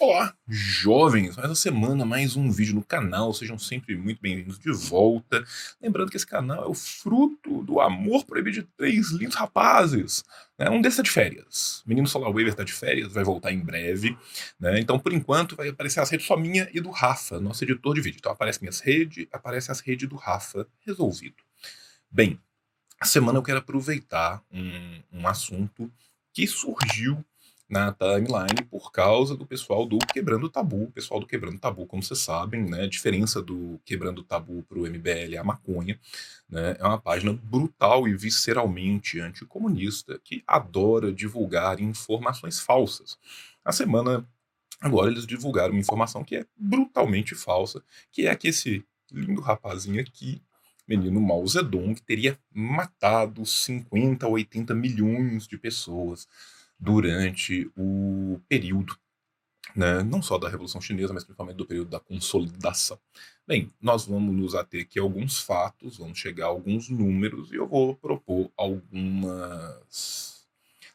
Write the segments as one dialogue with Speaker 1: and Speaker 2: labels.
Speaker 1: Olá, jovens! Mais uma semana, mais um vídeo no canal. Sejam sempre muito bem-vindos de volta. Lembrando que esse canal é o fruto do amor proibido de três lindos rapazes. Né? Um desses tá de férias. Menino Solar Waver tá de férias, vai voltar em breve. Né? Então, por enquanto, vai aparecer as redes só minha e do Rafa, nosso editor de vídeo. Então, aparece minhas redes, aparece as redes do Rafa. Resolvido. Bem, a semana eu quero aproveitar um, um assunto que surgiu na timeline por causa do pessoal do Quebrando Tabu. O pessoal do Quebrando Tabu, como vocês sabem, né, a diferença do Quebrando Tabu para o MBL é a maconha. Né, é uma página brutal e visceralmente anticomunista que adora divulgar informações falsas. A semana agora eles divulgaram uma informação que é brutalmente falsa, que é que esse lindo rapazinho aqui menino Mao Zedong teria matado 50 ou 80 milhões de pessoas durante o período, né, não só da Revolução Chinesa, mas principalmente do período da consolidação. Bem, nós vamos nos ater aqui a alguns fatos, vamos chegar a alguns números e eu vou propor algumas,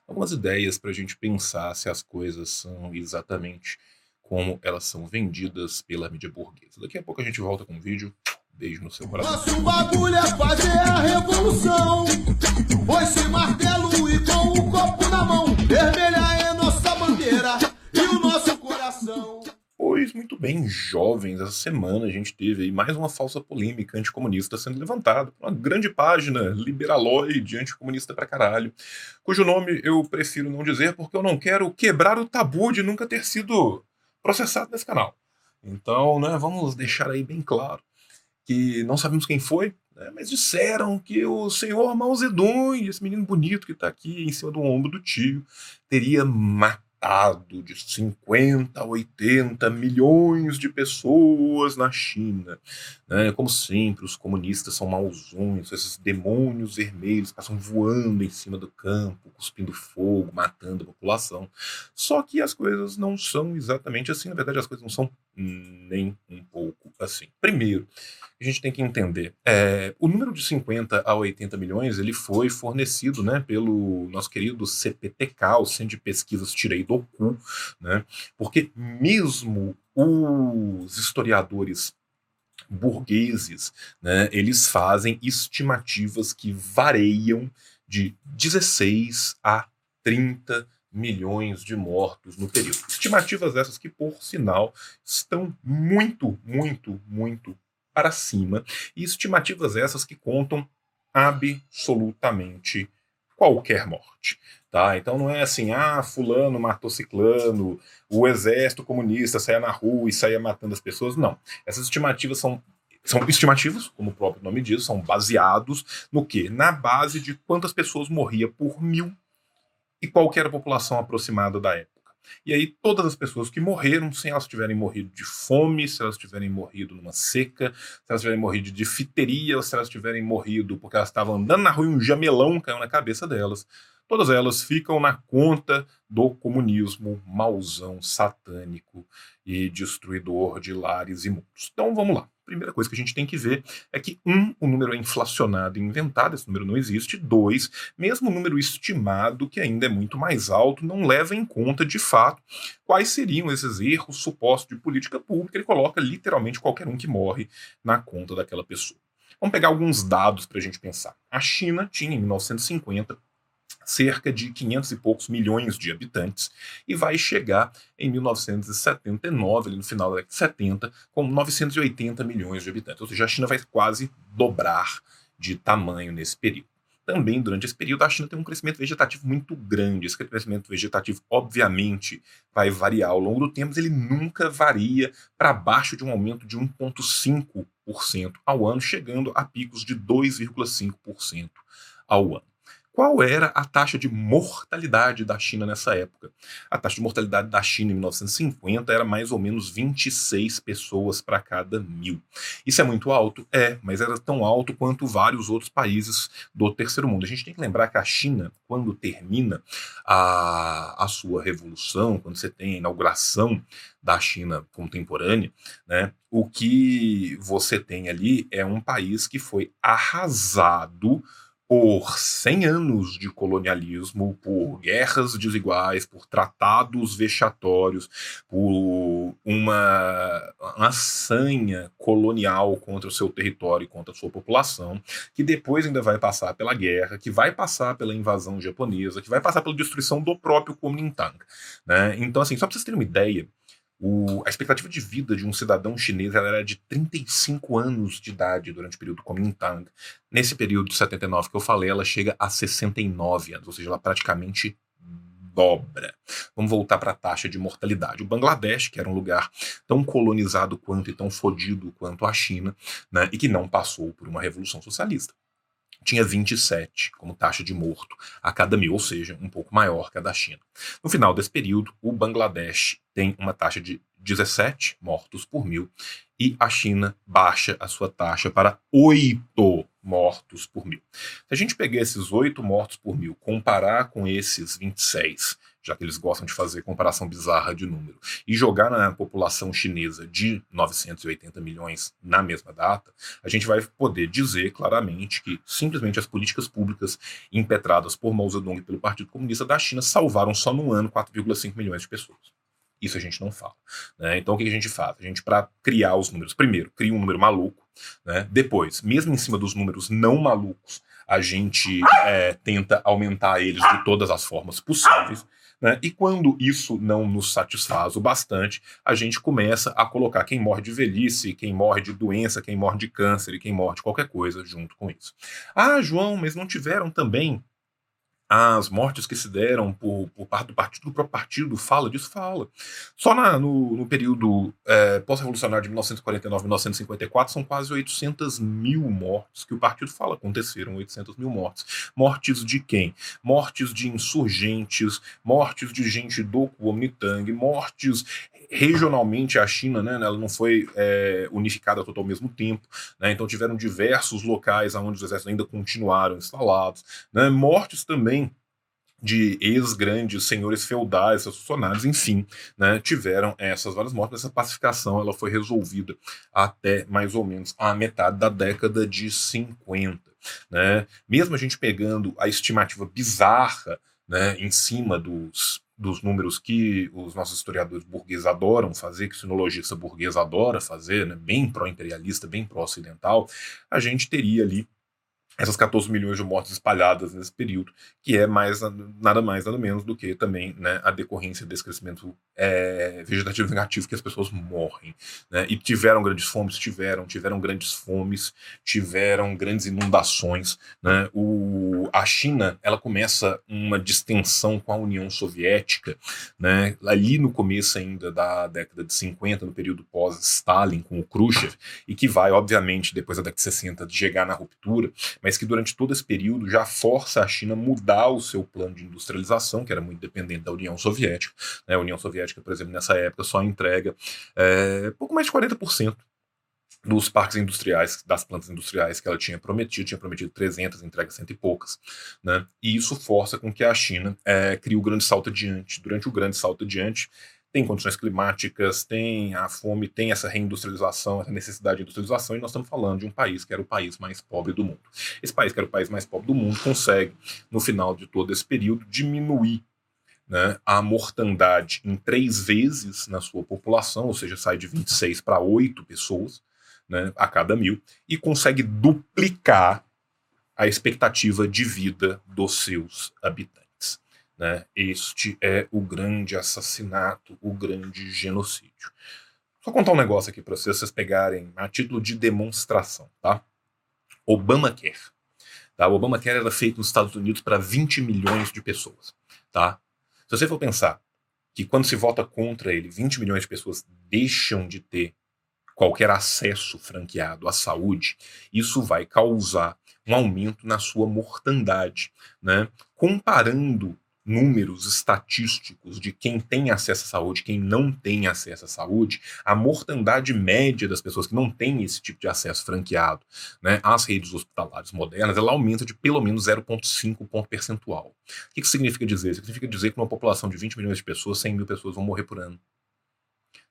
Speaker 1: algumas ideias para a gente pensar se as coisas são exatamente como elas são vendidas pela mídia burguesa. Daqui a pouco a gente volta com o vídeo. Beijo no seu coração.
Speaker 2: Nosso bagulho é fazer a revolução. Foi-se martelo e com o copo na mão. Vermelha é nossa bandeira e o nosso coração.
Speaker 1: Pois muito bem, jovens, essa semana a gente teve aí mais uma falsa polêmica anticomunista sendo levantada uma grande página liberaloide, anticomunista pra caralho, cujo nome eu prefiro não dizer porque eu não quero quebrar o tabu de nunca ter sido processado nesse canal. Então, né, vamos deixar aí bem claro que não sabemos quem foi, né, mas disseram que o senhor Mao Zedong, esse menino bonito que está aqui em cima do ombro do tio, teria matado de 50 a 80 milhões de pessoas na China. Né? Como sempre, os comunistas são mauzões, esses demônios vermelhos passam voando em cima do campo, cuspindo fogo, matando a população. Só que as coisas não são exatamente assim. Na verdade, as coisas não são nem um pouco assim. Primeiro, a gente tem que entender, é, o número de 50 a 80 milhões ele foi fornecido né, pelo nosso querido CPTK, o Centro de Pesquisas Tirei do Cu, né, porque mesmo os historiadores burgueses, né, eles fazem estimativas que variam de 16 a 30 milhões de mortos no período. Estimativas essas que, por sinal, estão muito, muito, muito para cima, e estimativas essas que contam absolutamente qualquer morte. Tá? Então não é assim, ah, fulano matou ciclano, o exército comunista saia na rua e saia matando as pessoas. Não. Essas estimativas são são estimativas, como o próprio nome diz, são baseados no que? Na base de quantas pessoas morria por mil e qual era a população aproximada da época. E aí, todas as pessoas que morreram, sem elas tiverem morrido de fome, se elas tiverem morrido numa seca, se elas tiverem morrido de difteria, se elas tiverem morrido porque elas estavam andando na rua e um jamelão caiu na cabeça delas, todas elas ficam na conta do comunismo mauzão, satânico e destruidor de lares e mundos. Então vamos lá. Primeira coisa que a gente tem que ver é que, um, o número é inflacionado e inventado, esse número não existe. Dois, mesmo o número estimado, que ainda é muito mais alto, não leva em conta, de fato, quais seriam esses erros supostos de política pública. Ele coloca literalmente qualquer um que morre na conta daquela pessoa. Vamos pegar alguns dados para a gente pensar. A China tinha, em 1950, cerca de 500 e poucos milhões de habitantes, e vai chegar em 1979, ali no final da década de 70, com 980 milhões de habitantes. Ou seja, a China vai quase dobrar de tamanho nesse período. Também, durante esse período, a China tem um crescimento vegetativo muito grande. Esse crescimento vegetativo, obviamente, vai variar ao longo do tempo, mas ele nunca varia para baixo de um aumento de 1,5% ao ano, chegando a picos de 2,5% ao ano. Qual era a taxa de mortalidade da China nessa época? A taxa de mortalidade da China em 1950 era mais ou menos 26 pessoas para cada mil. Isso é muito alto? É, mas era tão alto quanto vários outros países do terceiro mundo. A gente tem que lembrar que a China, quando termina a, a sua revolução, quando você tem a inauguração da China contemporânea, né, o que você tem ali é um país que foi arrasado por 100 anos de colonialismo, por guerras desiguais, por tratados vexatórios, por uma, uma sanha colonial contra o seu território e contra a sua população, que depois ainda vai passar pela guerra, que vai passar pela invasão japonesa, que vai passar pela destruição do próprio Kuomintang. Né? Então, assim, só para vocês terem uma ideia, o, a expectativa de vida de um cidadão chinês era de 35 anos de idade durante o período Kuomintang. Nesse período de 79 que eu falei, ela chega a 69 anos, ou seja, ela praticamente dobra. Vamos voltar para a taxa de mortalidade. O Bangladesh, que era um lugar tão colonizado quanto e tão fodido quanto a China, né, e que não passou por uma revolução socialista tinha 27 como taxa de morto a cada mil, ou seja, um pouco maior que a da China. No final desse período, o Bangladesh tem uma taxa de 17 mortos por mil e a China baixa a sua taxa para 8 mortos por mil. Se a gente pegar esses 8 mortos por mil, comparar com esses 26 já que eles gostam de fazer comparação bizarra de número, e jogar na população chinesa de 980 milhões na mesma data, a gente vai poder dizer claramente que simplesmente as políticas públicas impetradas por Mao Zedong e pelo Partido Comunista da China salvaram só no ano 4,5 milhões de pessoas. Isso a gente não fala. Né? Então o que a gente faz? A gente, para criar os números, primeiro, cria um número maluco, né? depois, mesmo em cima dos números não malucos, a gente é, tenta aumentar eles de todas as formas possíveis. Né? E quando isso não nos satisfaz o bastante, a gente começa a colocar quem morre de velhice, quem morre de doença, quem morre de câncer e quem morre de qualquer coisa junto com isso. Ah, João, mas não tiveram também as mortes que se deram por, por parte do partido, do próprio partido fala disso, fala. Só na, no, no, período é, pós-revolucionário de 1949-1954 são quase 800 mil mortes que o partido fala aconteceram, 800 mil mortes. Mortes de quem? Mortes de insurgentes, mortes de gente do Kuomintang, mortes regionalmente a China, né, ela não foi é, unificada todo ao mesmo tempo, né, então tiveram diversos locais onde os exércitos ainda continuaram instalados, né, mortes também de ex-grandes senhores feudais, funcionários, enfim, né, tiveram essas várias mortes. Essa pacificação ela foi resolvida até mais ou menos a metade da década de 50. Né? Mesmo a gente pegando a estimativa bizarra né, em cima dos dos números que os nossos historiadores burgueses adoram fazer, que o sinologista burguês adora fazer, né, bem pró-imperialista, bem pró-ocidental, a gente teria ali essas 14 milhões de mortes espalhadas nesse período, que é mais nada mais nada menos do que também né, a decorrência desse crescimento é, vegetativo negativo que as pessoas morrem, né, e tiveram grandes fomes, tiveram, tiveram grandes fomes, tiveram grandes inundações, né, o, a China ela começa uma distensão com a União Soviética, né, ali no começo ainda da década de 50, no período pós-Stalin com o Khrushchev, e que vai obviamente depois da década de 60 chegar na ruptura mas que durante todo esse período já força a China a mudar o seu plano de industrialização, que era muito dependente da União Soviética. Né? A União Soviética, por exemplo, nessa época só entrega é, pouco mais de 40% dos parques industriais, das plantas industriais que ela tinha prometido, tinha prometido 300, entrega cento e poucas, né? E isso força com que a China é, crie o grande salto adiante. Durante o grande salto adiante, tem condições climáticas, tem a fome, tem essa reindustrialização, essa necessidade de industrialização, e nós estamos falando de um país que era o país mais pobre do mundo. Esse país que era o país mais pobre do mundo consegue, no final de todo esse período, diminuir né, a mortandade em três vezes na sua população, ou seja, sai de 26 para 8 pessoas né, a cada mil, e consegue duplicar a expectativa de vida dos seus habitantes. Né? Este é o grande assassinato, o grande genocídio. Só contar um negócio aqui para vocês, vocês pegarem a título de demonstração, tá? Obamacare. Tá? O Obamacare era feito nos Estados Unidos para 20 milhões de pessoas, tá? Se você for pensar que quando se vota contra ele, 20 milhões de pessoas deixam de ter qualquer acesso franqueado à saúde, isso vai causar um aumento na sua mortandade, né? Comparando números estatísticos de quem tem acesso à saúde, quem não tem acesso à saúde, a mortandade média das pessoas que não têm esse tipo de acesso franqueado né, às redes hospitalares modernas, ela aumenta de pelo menos 0,5 ponto percentual. O que isso significa dizer? Isso significa dizer que numa população de 20 milhões de pessoas, 100 mil pessoas vão morrer por ano.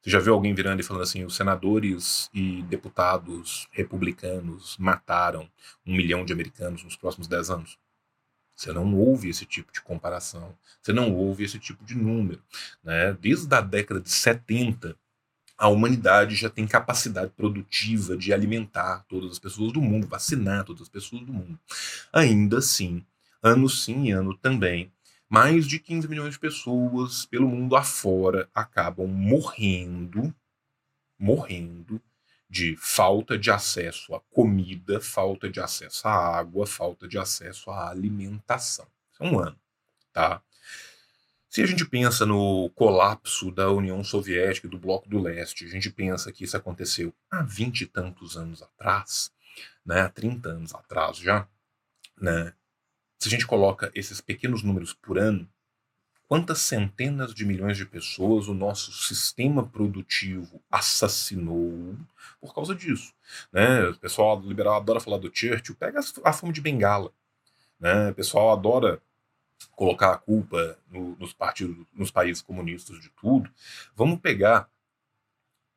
Speaker 1: Você já viu alguém virando e falando assim: os senadores e deputados republicanos mataram um milhão de americanos nos próximos dez anos? Você não ouve esse tipo de comparação, você não ouve esse tipo de número. Né? Desde a década de 70, a humanidade já tem capacidade produtiva de alimentar todas as pessoas do mundo, vacinar todas as pessoas do mundo. Ainda assim, ano sim e ano também, mais de 15 milhões de pessoas pelo mundo afora acabam morrendo, morrendo de falta de acesso à comida, falta de acesso à água, falta de acesso à alimentação. Isso é um ano, tá? Se a gente pensa no colapso da União Soviética e do Bloco do Leste, a gente pensa que isso aconteceu há vinte e tantos anos atrás, né, há 30 anos atrás já, né, se a gente coloca esses pequenos números por ano, quantas centenas de milhões de pessoas o nosso sistema produtivo assassinou por causa disso. Né? O pessoal liberal adora falar do Churchill, pega a fome de bengala. Né? O pessoal adora colocar a culpa no, nos partidos, nos países comunistas de tudo. Vamos pegar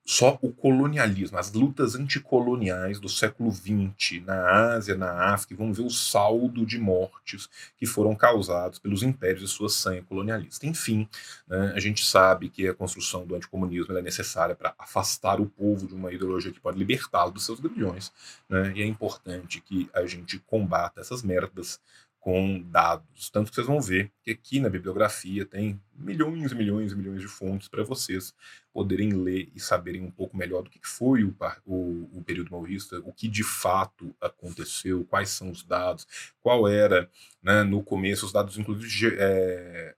Speaker 1: só o colonialismo, as lutas anticoloniais do século XX na Ásia, na África, vamos ver o saldo de mortes que foram causados pelos impérios e sua sanha colonialista. Enfim, né, a gente sabe que a construção do anticomunismo é necessária para afastar o povo de uma ideologia que pode libertá-lo dos seus grilhões, né, e é importante que a gente combata essas merdas com dados. Tanto que vocês vão ver que aqui na bibliografia tem milhões e milhões e milhões de fontes para vocês poderem ler e saberem um pouco melhor do que foi o, o, o, período maoísta, o que de fato aconteceu, quais são os dados, qual era, né, no começo, os dados, inclusive, é,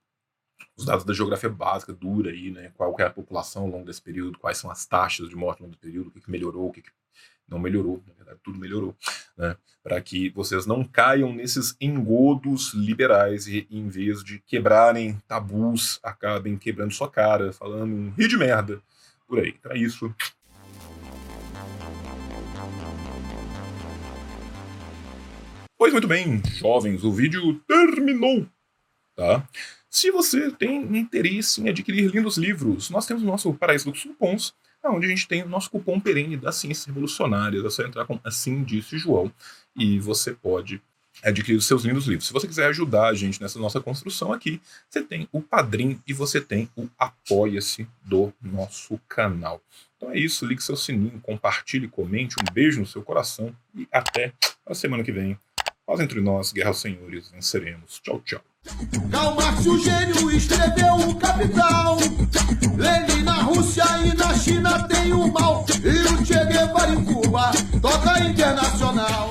Speaker 1: os dados da geografia básica dura aí, né, qual é a população ao longo desse período, quais são as taxas de morte ao longo do período, o que, que melhorou, o que, que não melhorou, na verdade, tudo melhorou, né? Para que vocês não caiam nesses engodos liberais e, em vez de quebrarem tabus, acabem quebrando sua cara, falando um rio de merda por aí. Então é isso. Pois muito bem, jovens, o vídeo terminou, tá? Se você tem interesse em adquirir lindos livros, nós temos o nosso Paraíso dos Cupons, onde a gente tem o nosso cupom perene da Ciência Revolucionária. É só entrar com Assim Disse João e você pode adquirir os seus lindos livros. Se você quiser ajudar a gente nessa nossa construção aqui, você tem o Padrim e você tem o Apoia-se do nosso canal. Então é isso, ligue seu sininho, compartilhe, comente, um beijo no seu coração e até a semana que vem. Paz entre nós, guerra aos senhores, venceremos. Tchau, tchau.
Speaker 2: Karl Marx, o gênio, escreveu o Capital. Lenin na Rússia e na China tem o mal. E o Che Guevara em Cuba toca internacional.